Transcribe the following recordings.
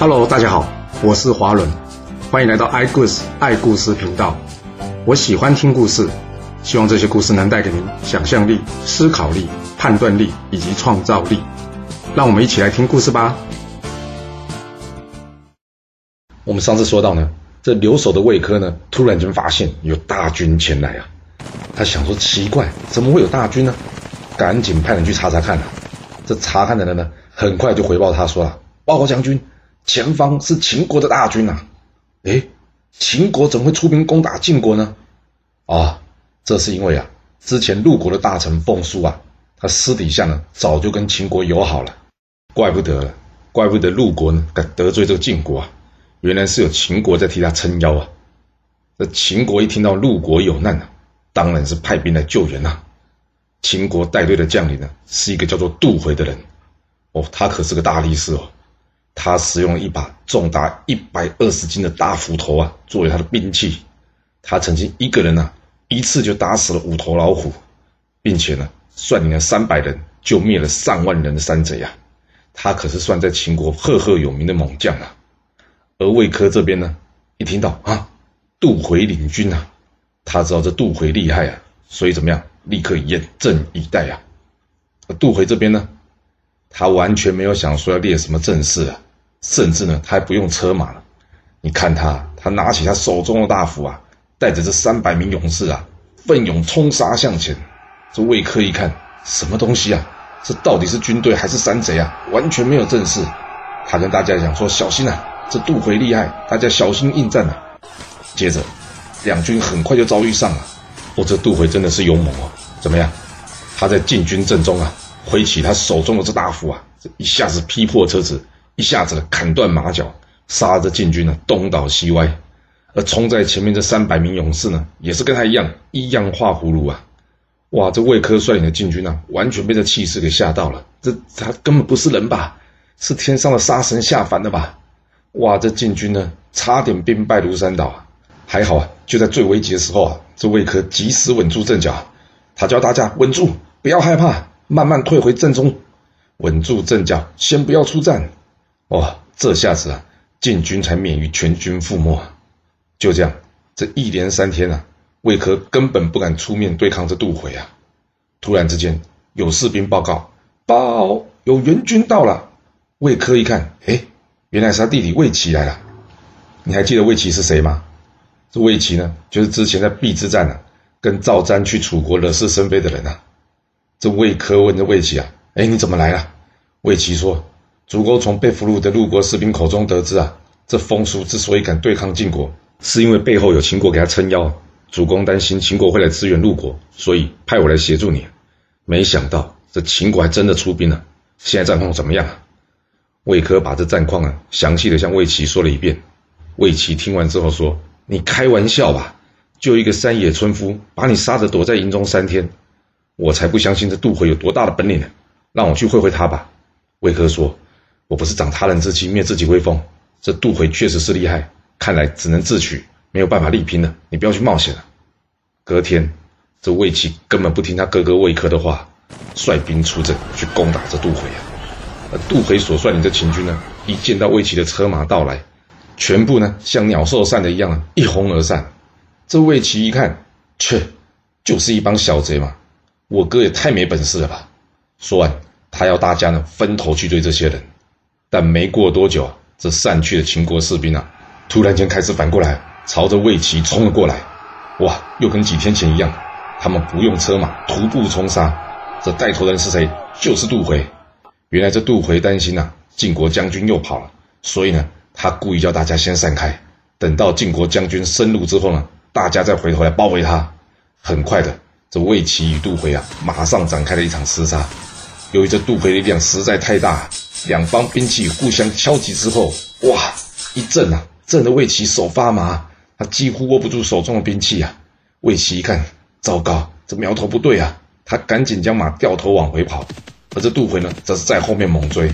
Hello，大家好，我是华伦，欢迎来到爱故事爱故事频道。我喜欢听故事，希望这些故事能带给您想象力、思考力、判断力以及创造力。让我们一起来听故事吧。我们上次说到呢，这留守的魏科呢，突然间发现有大军前来啊。他想说奇怪，怎么会有大军呢？赶紧派人去查查看啊。这查看的人呢，很快就回报他说了：“报告将军，前方是秦国的大军呐！”哎，秦国怎么会出兵攻打晋国呢？啊，这是因为啊，之前陆国的大臣奉叔啊，他私底下呢早就跟秦国友好了，怪不得，怪不得陆国呢敢得罪这个晋国啊，原来是有秦国在替他撑腰啊。这秦国一听到陆国有难啊，当然是派兵来救援呐。秦国带队的将领呢，是一个叫做杜回的人，哦，他可是个大力士哦，他使用了一把重达一百二十斤的大斧头啊，作为他的兵器。他曾经一个人呢，一次就打死了五头老虎，并且呢，率领了三百人就灭了上万人的山贼啊。他可是算在秦国赫赫有名的猛将啊。而魏科这边呢，一听到啊，杜回领军啊，他知道这杜回厉害啊，所以怎么样？立刻严阵以待啊！杜回这边呢，他完全没有想说要列什么阵势啊，甚至呢，他还不用车马了。你看他，他拿起他手中的大斧啊，带着这三百名勇士啊，奋勇冲杀向前。这魏科一看，什么东西啊？这到底是军队还是山贼啊？完全没有阵势。他跟大家讲说：“小心啊，这杜回厉害，大家小心应战啊！”接着，两军很快就遭遇上了。哦，这杜回真的是勇猛哦！怎么样？他在晋军阵中啊，挥起他手中的这大斧啊，这一下子劈破车子，一下子砍断马脚，杀着晋军呢东倒西歪。而冲在前面这三百名勇士呢，也是跟他一样一样画葫芦啊！哇，这魏科率领的晋军呢，完全被这气势给吓到了。这他根本不是人吧？是天上的杀神下凡的吧？哇，这晋军呢，差点兵败如山倒啊！还好啊，就在最危急的时候啊，这魏科及时稳住阵脚。他教大家稳住，不要害怕，慢慢退回阵中，稳住阵脚，先不要出战。哇，这下子啊，晋军才免于全军覆没。就这样，这一连三天啊，魏科根本不敢出面对抗这杜回啊。突然之间，有士兵报告：报，有援军到了。魏科一看，哎，原来是他弟弟魏齐来了。你还记得魏齐是谁吗？这魏齐呢，就是之前在邲之战呢。跟赵瞻去楚国惹是生非的人啊，这魏科问这魏齐啊，哎，你怎么来了？魏齐说，主公从被俘虏的陆国士兵口中得知啊，这风叔之所以敢对抗晋国，是因为背后有秦国给他撑腰。主公担心秦国会来支援陆国，所以派我来协助你。没想到这秦国还真的出兵了。现在战况怎么样？魏科把这战况啊，详细的向魏齐说了一遍。魏齐听完之后说：“你开玩笑吧？”就一个山野村夫，把你杀的躲在营中三天，我才不相信这杜回有多大的本领呢！让我去会会他吧。魏科说：“我不是长他人之气灭自己威风，这杜回确实是厉害，看来只能自取，没有办法力拼了。你不要去冒险了。”隔天，这魏齐根本不听他哥哥魏科的话，率兵出阵去攻打这杜回啊！而杜回所率领的秦军呢，一见到魏齐的车马到来，全部呢像鸟兽散的一样，一哄而散。这魏齐一看，切，就是一帮小贼嘛！我哥也太没本事了吧！说完，他要大家呢分头去追这些人。但没过多久，这散去的秦国士兵啊，突然间开始反过来，朝着魏齐冲了过来。哇，又跟几天前一样，他们不用车马，徒步冲杀。这带头人是谁？就是杜回。原来这杜回担心呐，晋国将军又跑了，所以呢，他故意叫大家先散开，等到晋国将军深入之后呢。大家再回头来包围他，很快的，这魏齐与杜回啊，马上展开了一场厮杀。由于这杜回力量实在太大，两方兵器互相敲击之后，哇，一震啊，震得魏齐手发麻，他几乎握不住手中的兵器啊。魏齐一看，糟糕，这苗头不对啊，他赶紧将马掉头往回跑，而这杜回呢，则是在后面猛追。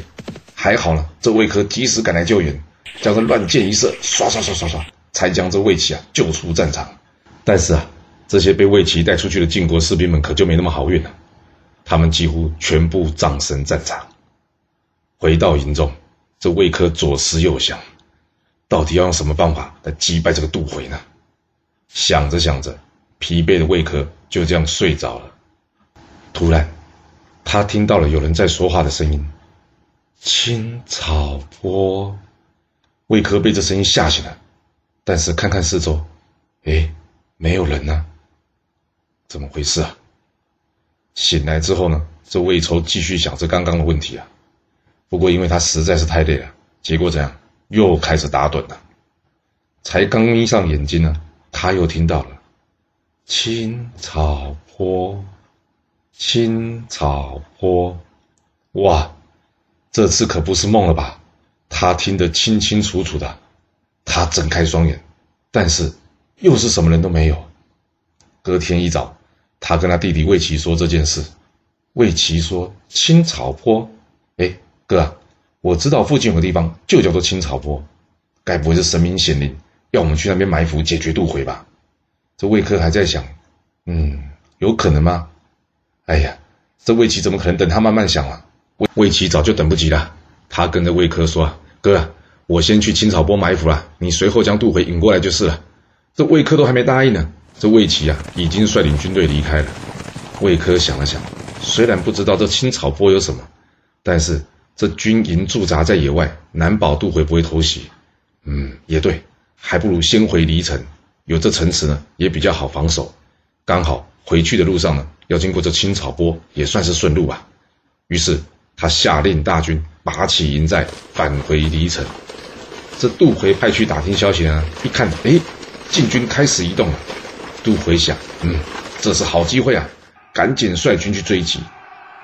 还好呢，这魏科及时赶来救援，将这乱箭一射，唰唰唰唰唰。才将这魏齐啊救出战场，但是啊，这些被魏齐带出去的晋国士兵们可就没那么好运了，他们几乎全部葬身战场。回到营中，这魏科左思右想，到底要用什么办法来击败这个杜回呢？想着想着，疲惫的魏科就这样睡着了。突然，他听到了有人在说话的声音：“青草坡。”魏科被这声音吓醒了，但是看看四周，哎，没有人呢，怎么回事啊？醒来之后呢，这魏愁继续想着刚刚的问题啊。不过因为他实在是太累了，结果怎样，又开始打盹了。才刚眯上眼睛呢，他又听到了青草坡，青草坡，哇，这次可不是梦了吧？他听得清清楚楚的，他睁开双眼，但是又是什么人都没有。隔天一早，他跟他弟弟魏奇说这件事。魏奇说：“青草坡，哥，我知道附近有个地方就叫做青草坡，该不会是神明显灵，要我们去那边埋伏解决渡回吧？”这魏科还在想：“嗯，有可能吗？”哎呀，这魏奇怎么可能等他慢慢想啊？魏魏奇早就等不及了，他跟着魏科说。哥，我先去青草坡埋伏了，你随后将杜回引过来就是了。这魏科都还没答应呢，这魏琪啊已经率领军队离开了。魏科想了想，虽然不知道这青草坡有什么，但是这军营驻扎在野外，难保杜回不会偷袭。嗯，也对，还不如先回黎城，有这城池呢，也比较好防守。刚好回去的路上呢，要经过这青草坡，也算是顺路吧。于是他下令大军。拔起营寨，返回黎城。这杜回派去打听消息呢，一看，哎，晋军开始移动了。杜回想，嗯，这是好机会啊，赶紧率军去追击。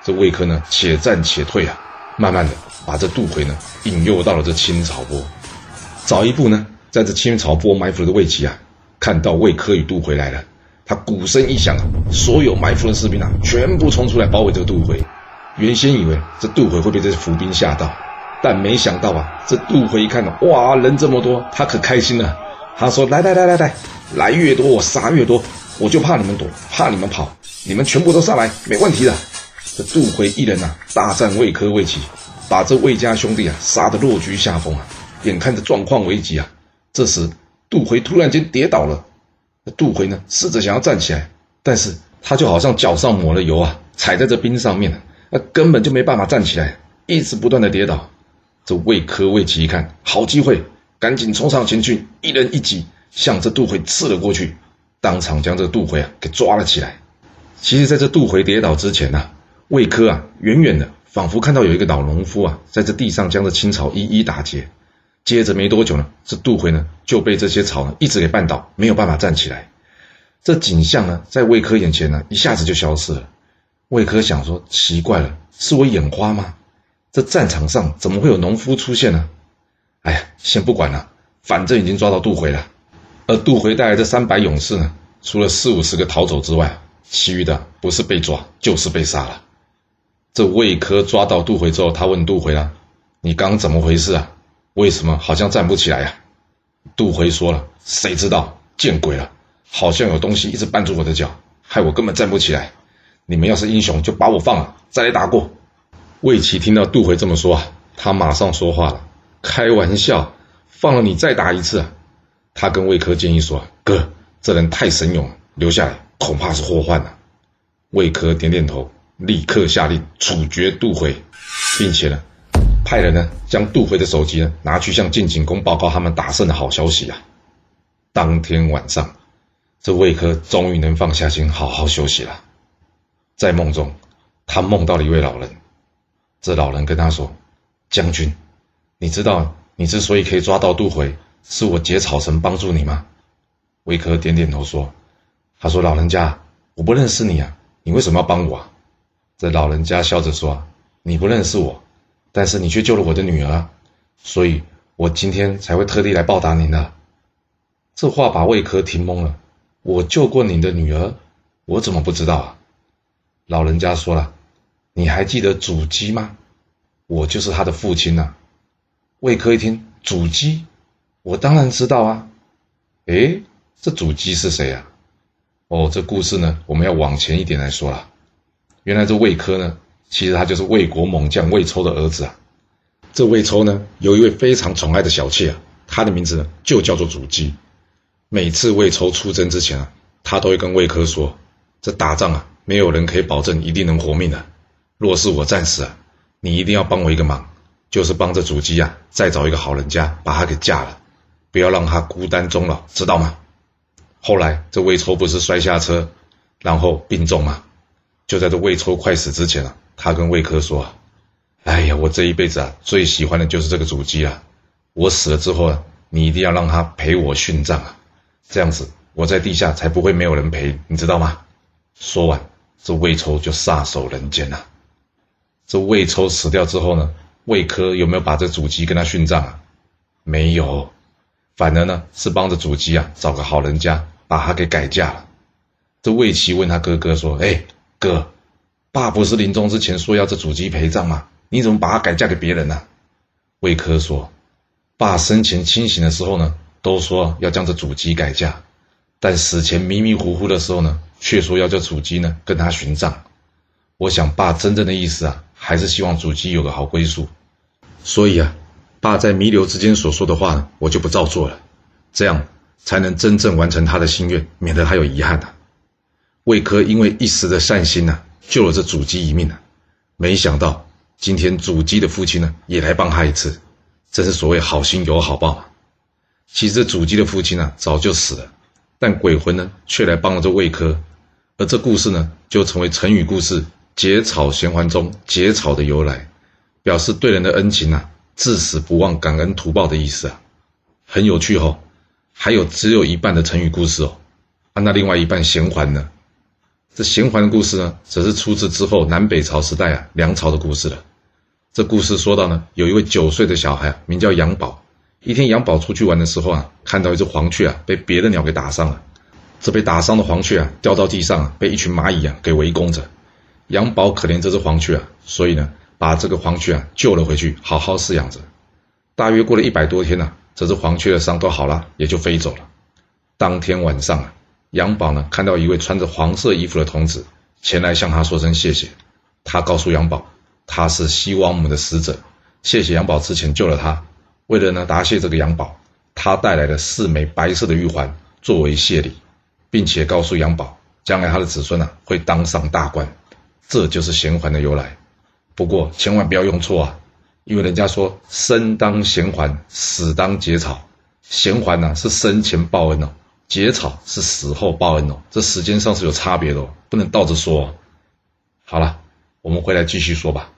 这魏科呢，且战且退啊，慢慢的把这杜回呢引诱到了这青草坡。早一步呢，在这青草坡埋伏的魏齐啊，看到魏科与杜回来了，他鼓声一响啊，所有埋伏的士兵啊，全部冲出来包围这个杜回。原先以为这杜回会被这些伏兵吓到，但没想到啊，这杜回一看到哇人这么多，他可开心了。他说：“来来来来来，来越多我杀越多，我就怕你们躲，怕你们跑，你们全部都上来，没问题的。”这杜回一人呐，大战魏科、魏齐，把这魏家兄弟啊杀得落居下风啊。眼看着状况危急啊，这时杜回突然间跌倒了。杜回呢，试着想要站起来，但是他就好像脚上抹了油啊，踩在这冰上面。那根本就没办法站起来，一直不断的跌倒。这魏科、魏齐一看好机会，赶紧冲上前去，一人一戟向这杜回刺了过去，当场将这杜回啊给抓了起来。其实，在这杜回跌倒之前呢，魏科啊远远的仿佛看到有一个老农夫啊在这地上将这青草一一打结。接着没多久呢，这杜回呢就被这些草呢一直给绊倒，没有办法站起来。这景象呢在魏科眼前呢一下子就消失了。魏科想说：“奇怪了，是我眼花吗？这战场上怎么会有农夫出现呢？”哎呀，先不管了，反正已经抓到杜回了。而杜回带来的三百勇士呢，除了四五十个逃走之外，其余的不是被抓就是被杀了。这魏科抓到杜回之后，他问杜回了：“你刚怎么回事啊？为什么好像站不起来呀？”杜回说了：“谁知道？见鬼了！好像有东西一直绊住我的脚，害我根本站不起来。”你们要是英雄，就把我放了，再来打过。魏齐听到杜回这么说啊，他马上说话了：“开玩笑，放了你再打一次啊！”他跟魏科建议说：“哥，这人太神勇了，留下来恐怕是祸患啊。”魏科点点头，立刻下令处决杜回，并且呢，派人呢将杜回的手机呢拿去向晋景公报告他们打胜的好消息啊。当天晚上，这魏科终于能放下心，好好休息了。在梦中，他梦到了一位老人。这老人跟他说：“将军，你知道你之所以可以抓到杜回，是我结草绳帮助你吗？”魏科点点头说：“他说老人家，我不认识你啊，你为什么要帮我？”啊？”这老人家笑着说：“你不认识我，但是你却救了我的女儿，所以我今天才会特地来报答您的。”这话把魏科听懵了。我救过你的女儿，我怎么不知道啊？老人家说了：“你还记得祖基吗？我就是他的父亲呐。”魏科一听，祖基，我当然知道啊。诶，这祖基是谁啊？哦，这故事呢，我们要往前一点来说了。原来这魏科呢，其实他就是魏国猛将魏抽的儿子啊。这魏抽呢，有一位非常宠爱的小妾啊，她的名字呢就叫做主姬。每次魏抽出征之前啊，他都会跟魏科说：“这打仗啊，没有人可以保证一定能活命的。若是我战死啊，你一定要帮我一个忙，就是帮着主姬啊，再找一个好人家把她给嫁了，不要让她孤单终老，知道吗？”后来这魏抽不是摔下车，然后病重吗？就在这魏抽快死之前啊，他跟魏科说：“哎呀，我这一辈子啊，最喜欢的就是这个主机了。我死了之后啊，你一定要让他陪我殉葬啊。”这样子，我在地下才不会没有人陪，你知道吗？说完，这魏抽就撒手人间了。这魏抽死掉之后呢，魏科有没有把这主机跟他殉葬啊？没有，反而呢是帮着主机啊找个好人家把他给改嫁了。这魏齐问他哥哥说：“哎，哥，爸不是临终之前说要这主机陪葬吗？你怎么把它改嫁给别人呢？”魏科说：“爸生前清醒的时候呢。”都说要将这主机改嫁，但死前迷迷糊糊的时候呢，却说要叫主机呢跟他寻葬。我想爸真正的意思啊，还是希望主机有个好归宿。所以啊，爸在弥留之间所说的话呢，我就不照做了，这样才能真正完成他的心愿，免得他有遗憾呐。魏科因为一时的善心呐，救了这主姬一命呐，没想到今天主姬的父亲呢，也来帮他一次，真是所谓好心有好报啊。其实主姬的父亲呢早就死了，但鬼魂呢却来帮了这魏科，而这故事呢就成为成语故事“结草衔环”中“结草”的由来，表示对人的恩情啊，至死不忘、感恩图报的意思啊，很有趣哦。还有只有一半的成语故事哦，啊，那另外一半衔环呢？这循环的故事呢，只是出自之后南北朝时代啊梁朝的故事了。这故事说到呢，有一位九岁的小孩名叫杨宝。一天，杨宝出去玩的时候啊，看到一只黄雀啊被别的鸟给打伤了。这被打伤的黄雀啊掉到地上啊，被一群蚂蚁啊给围攻着。杨宝可怜这只黄雀啊，所以呢，把这个黄雀啊救了回去，好好饲养着。大约过了一百多天呢，这只黄雀的伤都好了，也就飞走了。当天晚上啊，杨宝呢看到一位穿着黄色衣服的童子前来向他说声谢谢。他告诉杨宝，他是西王母的使者，谢谢杨宝之前救了他。为了呢答谢这个杨宝，他带来了四枚白色的玉环作为谢礼，并且告诉杨宝，将来他的子孙呢会当上大官，这就是衔环的由来。不过千万不要用错啊，因为人家说生当衔环，死当结草。衔环呢是生前报恩哦，结草是死后报恩哦，这时间上是有差别的哦，不能倒着说哦。好了，我们回来继续说吧。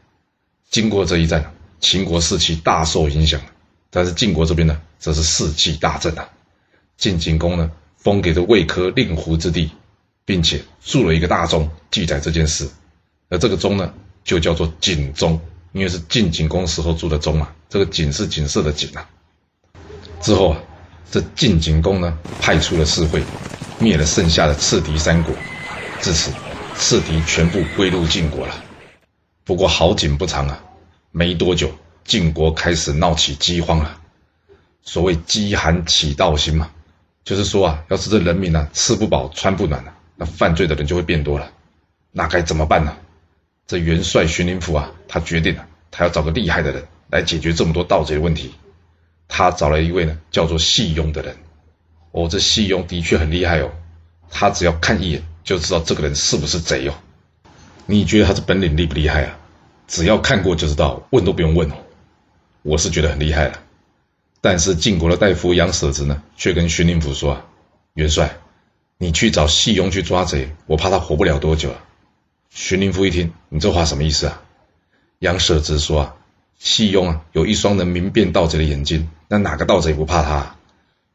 经过这一战，秦国士气大受影响。但是晋国这边呢，则是士气大振啊！晋景公呢，封给这魏科令狐之地，并且铸了一个大钟，记载这件事。而这个钟呢，就叫做景钟，因为是晋景公时候铸的钟嘛。这个景是景色的景啊。之后啊，这晋景公呢，派出了士会，灭了剩下的赤狄三国。至此，赤狄全部归入晋国了。不过好景不长啊，没多久。晋国开始闹起饥荒了。所谓“饥寒起盗心”嘛，就是说啊，要是这人民呢吃不饱穿不暖了，那犯罪的人就会变多了。那该怎么办呢？这元帅荀林甫啊，他决定了，他要找个厉害的人来解决这么多盗贼的问题。他找了一位呢叫做细庸的人。哦，这细庸的确很厉害哦。他只要看一眼就知道这个人是不是贼哦。你觉得他这本领厉不厉害啊？只要看过就知道，问都不用问哦。我是觉得很厉害了，但是晋国的大夫杨舍子呢，却跟荀林甫说啊：“元帅，你去找细庸去抓贼，我怕他活不了多久啊。”荀林甫一听，你这话什么意思啊？杨舍子说：“啊，细庸啊，有一双能明辨盗贼的眼睛，那哪个盗贼不怕他？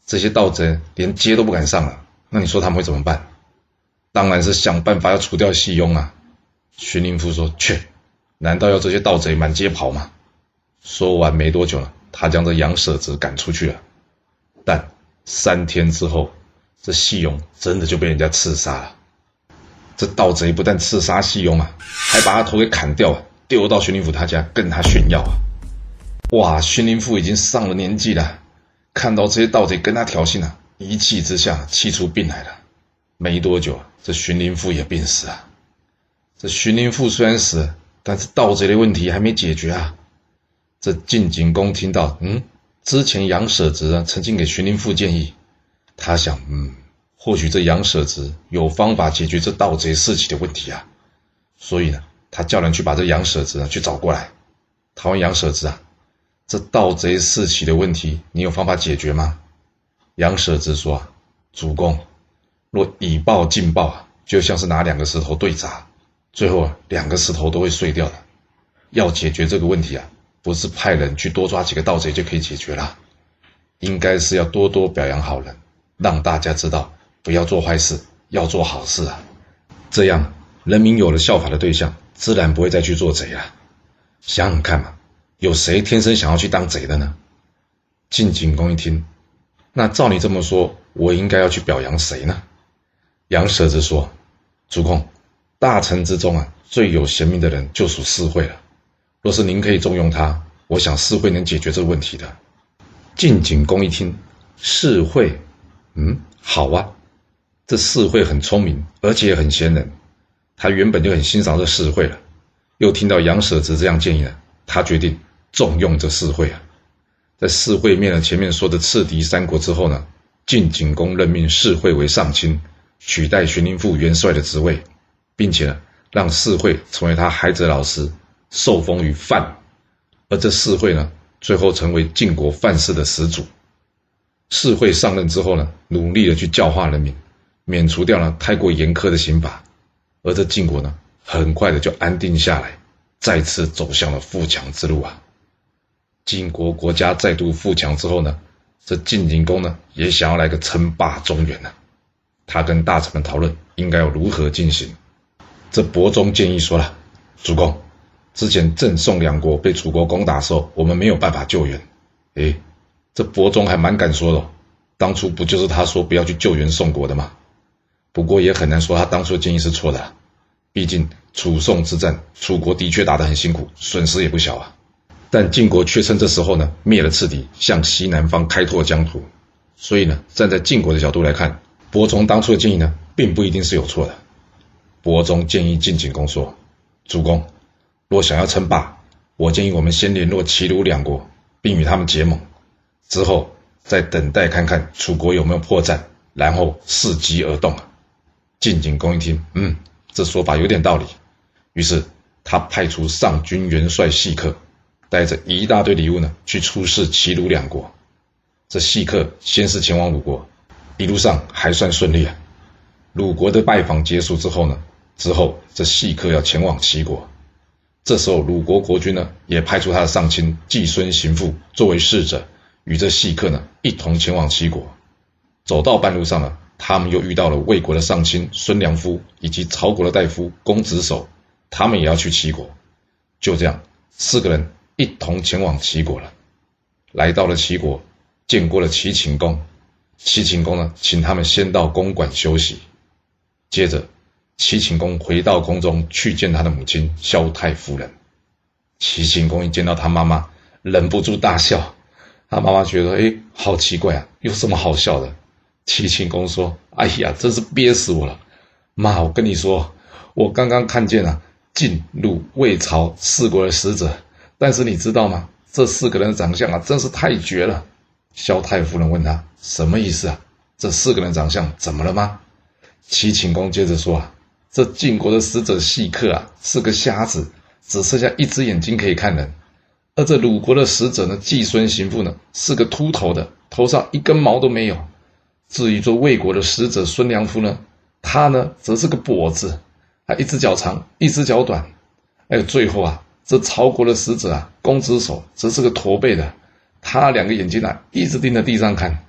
这些盗贼连街都不敢上了，那你说他们会怎么办？当然是想办法要除掉细庸啊。”荀林夫说：“去，难道要这些盗贼满街跑吗？”说完没多久了，他将这杨舍子赶出去了。但三天之后，这细庸真的就被人家刺杀了。这盗贼不但刺杀细庸啊，还把他头给砍掉了，丢到荀林甫他家跟他炫耀啊！哇，荀林甫已经上了年纪了，看到这些盗贼跟他挑衅啊，一气之下气出病来了。没多久，这荀林甫也病死了。这荀林甫虽然死，但是盗贼的问题还没解决啊。这晋景公听到，嗯，之前杨舍直曾经给荀林父建议，他想，嗯，或许这杨舍直有方法解决这盗贼四起的问题啊，所以呢，他叫人去把这杨舍直啊去找过来。他问杨舍子啊，这盗贼四起的问题，你有方法解决吗？杨舍子说：“啊主公，若以暴进暴啊，就像是拿两个石头对砸，最后啊，两个石头都会碎掉的。要解决这个问题啊，不是派人去多抓几个盗贼就可以解决了，应该是要多多表扬好人，让大家知道不要做坏事，要做好事啊。这样人民有了效法的对象，自然不会再去做贼了。想想看嘛，有谁天生想要去当贼的呢？”晋景公一听。那照你这么说，我应该要去表扬谁呢？杨舍子说：“主公，大臣之中啊，最有贤明的人就属四惠了。若是您可以重用他，我想四惠能解决这个问题的。”晋景公一听，四惠，嗯，好啊，这四惠很聪明，而且很贤能。他原本就很欣赏这四会了，又听到杨舍子这样建议了，他决定重用这四会啊。在世会灭了前面说的赤敌三国之后呢，晋景公任命世会为上卿，取代荀林父元帅的职位，并且呢，让世会成为他孩子的老师，受封于范。而这世会呢，最后成为晋国范氏的始祖。世会上任之后呢，努力的去教化人民，免除掉了太过严苛的刑罚，而这晋国呢，很快的就安定下来，再次走向了富强之路啊。晋国国家再度富强之后呢，这晋景公呢也想要来个称霸中原呢。他跟大臣们讨论应该要如何进行。这伯宗建议说了：“主公，之前郑宋两国被楚国攻打时候，我们没有办法救援。哎，这伯宗还蛮敢说的，当初不就是他说不要去救援宋国的吗？不过也很难说他当初的建议是错的，毕竟楚宋之战，楚国的确打得很辛苦，损失也不小啊。”但晋国却趁这时候呢灭了赤敌，向西南方开拓疆土。所以呢，站在晋国的角度来看，伯宗当初的建议呢，并不一定是有错的。伯宗建议晋景公说：“主公，若想要称霸，我建议我们先联络齐鲁两国，并与他们结盟，之后再等待看看楚国有没有破绽，然后伺机而动啊。”晋景公一听，嗯，这说法有点道理。于是他派出上军元帅细客。带着一大堆礼物呢，去出使齐鲁两国。这细客先是前往鲁国，一路上还算顺利啊。鲁国的拜访结束之后呢，之后这细客要前往齐国。这时候鲁国国君呢，也派出他的上卿季孙行父作为使者，与这细客呢一同前往齐国。走到半路上呢，他们又遇到了魏国的上卿孙良夫以及曹国的大夫公子守，他们也要去齐国。就这样，四个人。一同前往齐国了，来到了齐国，见过了齐秦公。齐秦公呢，请他们先到公馆休息。接着，齐秦公回到宫中去见他的母亲萧太夫人。齐秦公一见到他妈妈，忍不住大笑。他妈妈觉得，哎，好奇怪啊，有什么好笑的？齐顷公说：“哎呀，真是憋死我了！妈，我跟你说，我刚刚看见了晋、鲁、魏、曹四国的使者。”但是你知道吗？这四个人的长相啊，真是太绝了。萧太夫人问他什么意思啊？这四个人长相怎么了吗？齐顷公接着说啊，这晋国的使者细客啊，是个瞎子，只剩下一只眼睛可以看人；而这鲁国的使者呢，季孙行父呢，是个秃头的，头上一根毛都没有。至于做魏国的使者孙良夫呢，他呢，则是个跛子，他一只脚长，一只脚短。还有最后啊。这曹国的使者啊，公子手则是个驼背的，他两个眼睛啊一直盯着地上看。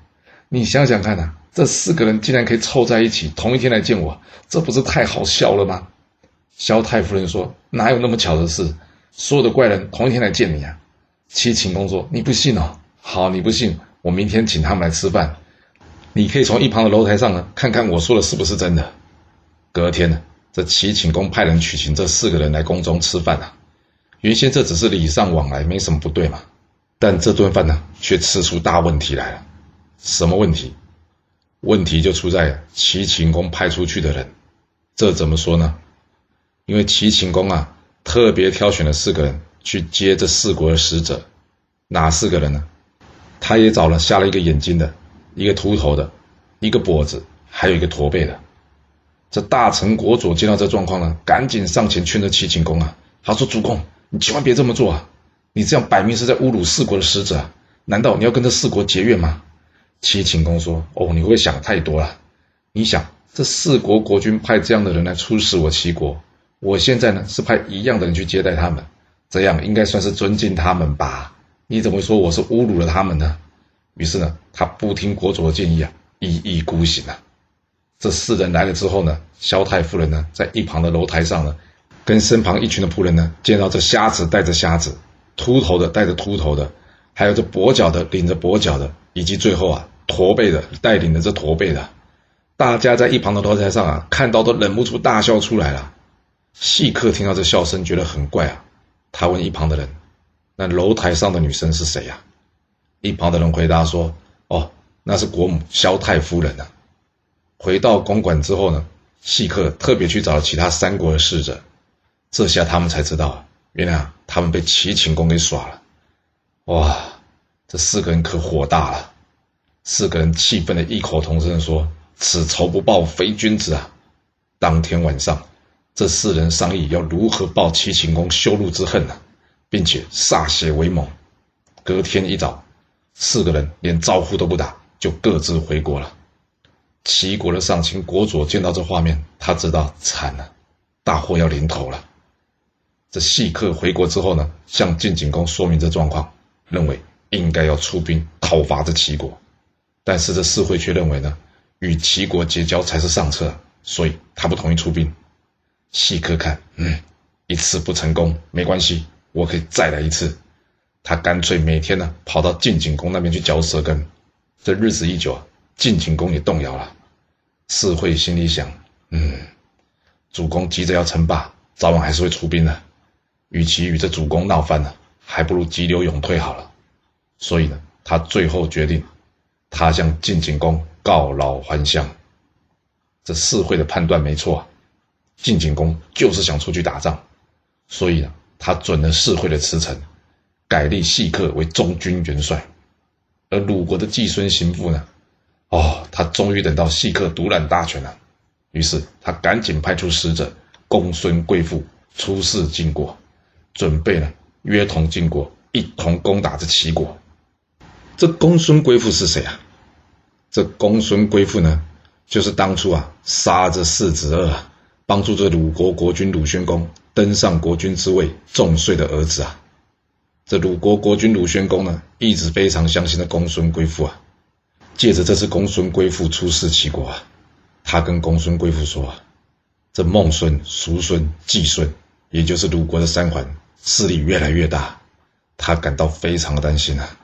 你想想看呐，这四个人竟然可以凑在一起，同一天来见我，这不是太好笑了吗？萧太夫人说：“哪有那么巧的事？所有的怪人同一天来见你啊！”齐秦公说：“你不信哦？好，你不信，我明天请他们来吃饭，你可以从一旁的楼台上呢看看我说的是不是真的。”隔天呢，这齐顷公派人去请这四个人来宫中吃饭啊。原先这只是礼尚往来，没什么不对嘛。但这顿饭呢，却吃出大问题来了。什么问题？问题就出在齐秦公派出去的人。这怎么说呢？因为齐秦公啊，特别挑选了四个人去接这四国的使者，哪四个人呢？他也找了瞎了一个眼睛的，一个秃头的，一个跛子，还有一个驼背的。这大臣国佐见到这状况呢，赶紧上前劝着齐景公啊，他说：“主公，你千万别这么做啊！你这样摆明是在侮辱四国的使者啊！难道你要跟这四国结怨吗？”齐景公说：“哦，你会想太多了。你想，这四国国君派这样的人来出使我齐国，我现在呢是派一样的人去接待他们，这样应该算是尊敬他们吧？你怎么说我是侮辱了他们呢？”于是呢，他不听国主的建议啊，一意孤行啊。这四人来了之后呢，萧太夫人呢，在一旁的楼台上呢，跟身旁一群的仆人呢，见到这瞎子带着瞎子，秃头的带着秃头的，还有这跛脚的领着跛脚的，以及最后啊，驼背的带领着这驼背的，大家在一旁的楼台上啊，看到都忍不住大笑出来了。细客听到这笑声，觉得很怪啊，他问一旁的人：“那楼台上的女生是谁呀？”一旁的人回答说：“哦，那是国母萧太夫人呢。”回到公馆之后呢，细客特别去找其他三国的使者，这下他们才知道，原来啊，他们被齐秦公给耍了。哇，这四个人可火大了，四个人气愤的异口同声说：“此仇不报非君子啊！”当天晚上，这四人商议要如何报齐秦公羞辱之恨呢，并且歃血为盟。隔天一早。四个人连招呼都不打，就各自回国了。齐国的上卿国佐见到这画面，他知道惨了，大祸要临头了。这细客回国之后呢，向晋景公说明这状况，认为应该要出兵讨伐这齐国。但是这四会却认为呢，与齐国结交才是上策，所以他不同意出兵。细客看，嗯，一次不成功没关系，我可以再来一次。他干脆每天呢跑到晋景公那边去嚼舌根，这日子一久啊，晋景公也动摇了。四会心里想：嗯，主公急着要称霸，早晚还是会出兵的。与其与这主公闹翻了，还不如急流勇退好了。所以呢，他最后决定，他向晋景公告老还乡。这四会的判断没错啊，晋景公就是想出去打仗，所以呢，他准了四会的辞呈。改立细客为中军元帅，而鲁国的季孙行父呢？哦，他终于等到细客独揽大权了。于是他赶紧派出使者公孙贵父出使晋国，准备呢约同晋国一同攻打这齐国。这公孙贵父是谁啊？这公孙贵父呢，就是当初啊杀这四子二，帮助这鲁国国君鲁宣公登上国君之位重税的儿子啊。这鲁国国君鲁宣公呢，一直非常相信的公孙归父啊，借着这次公孙归父出使齐国啊，他跟公孙归父说啊，这孟孙、叔孙、季孙，也就是鲁国的三桓势力越来越大，他感到非常的担心啊，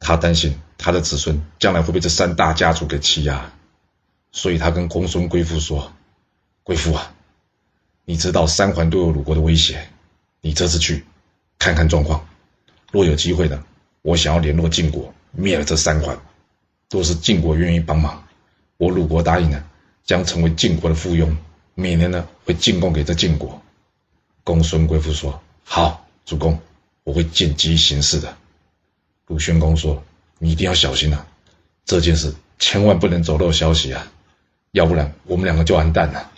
他担心他的子孙将来会被这三大家族给欺压，所以他跟公孙归父说，归父啊，你知道三桓都有鲁国的威胁，你这次去看看状况。若有机会呢，我想要联络晋国，灭了这三桓。若是晋国愿意帮忙，我鲁国答应了，将成为晋国的附庸，每年呢会进贡给这晋国。公孙贵父说：“好，主公，我会见机行事的。”鲁宣公说：“你一定要小心啊，这件事千万不能走漏消息啊，要不然我们两个就完蛋了。”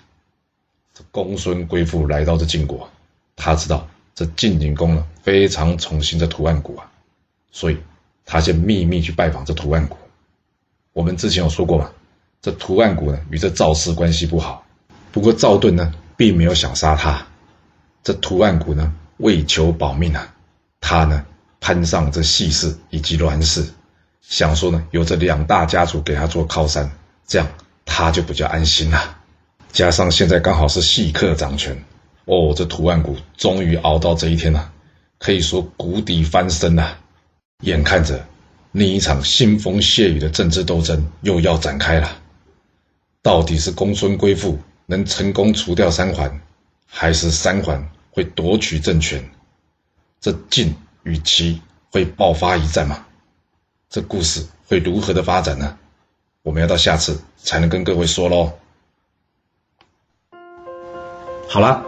这公孙贵父来到这晋国，他知道。这晋景公呢，非常宠信这图案谷啊，所以他先秘密去拜访这图案谷。我们之前有说过嘛，这图案谷呢与这赵氏关系不好，不过赵盾呢并没有想杀他。这图案谷呢为求保命啊，他呢攀上这细氏以及栾氏，想说呢有这两大家族给他做靠山，这样他就比较安心了。加上现在刚好是细客掌权。哦，这图案谷终于熬到这一天了，可以说谷底翻身了。眼看着另一场腥风血雨的政治斗争又要展开了，到底是公孙归父能成功除掉三桓，还是三桓会夺取政权？这晋与齐会爆发一战吗？这故事会如何的发展呢？我们要到下次才能跟各位说喽。好了。